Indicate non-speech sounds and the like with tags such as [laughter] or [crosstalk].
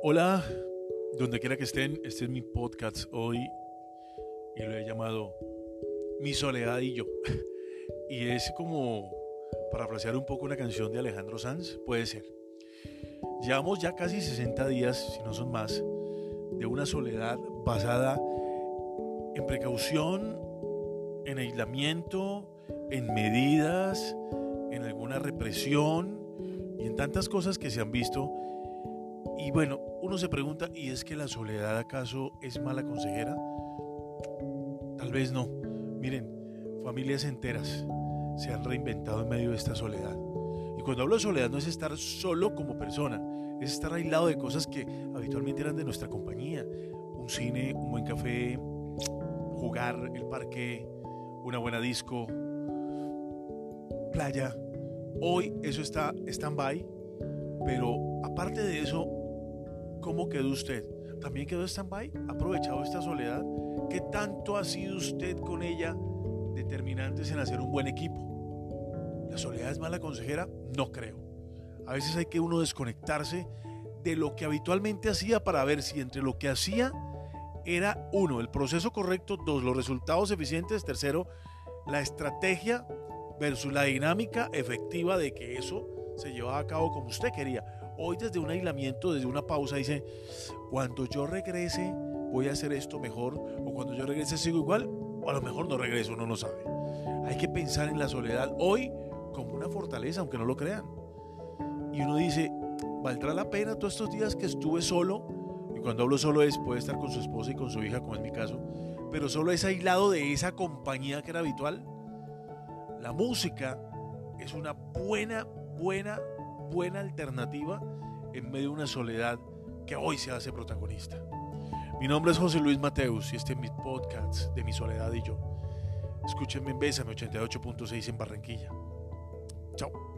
Hola, donde quiera que estén, este es mi podcast hoy y lo he llamado Mi soledad y yo. [laughs] Y es como para parafrasear un poco una canción de Alejandro Sanz, puede ser. Llevamos ya casi 60 días, si no son más, de una soledad basada en precaución, en aislamiento, en medidas, en alguna represión y en tantas cosas que se han visto. Y bueno, uno se pregunta, ¿y es que la soledad acaso es mala consejera? Tal vez no. Miren, familias enteras se han reinventado en medio de esta soledad. Y cuando hablo de soledad no es estar solo como persona, es estar aislado de cosas que habitualmente eran de nuestra compañía. Un cine, un buen café, jugar, el parque, una buena disco, playa. Hoy eso está stand-by, pero aparte de eso, ¿cómo quedó usted? ¿También quedó stand-by? ¿Ha aprovechado esta soledad? ¿Qué tanto ha sido usted con ella determinantes en hacer un buen equipo? ¿La soledad es mala consejera? No creo. A veces hay que uno desconectarse de lo que habitualmente hacía para ver si entre lo que hacía era uno, el proceso correcto, dos, los resultados eficientes, tercero, la estrategia versus la dinámica efectiva de que eso se llevaba a cabo como usted quería. Hoy desde un aislamiento, desde una pausa, dice, cuando yo regrese voy a hacer esto mejor, o cuando yo regrese sigo igual, o a lo mejor no regreso, uno no sabe. Hay que pensar en la soledad hoy como una fortaleza, aunque no lo crean. Y uno dice, ¿valdrá la pena todos estos días que estuve solo? Y cuando hablo solo es, puede estar con su esposa y con su hija, como es mi caso, pero solo es aislado de esa compañía que era habitual. La música es una buena, buena, buena alternativa en medio de una soledad que hoy se hace protagonista. Mi nombre es José Luis Mateus y este es mi podcast de Mi Soledad y yo. Escúchenme en Bésame 88.6 en Barranquilla. Chao.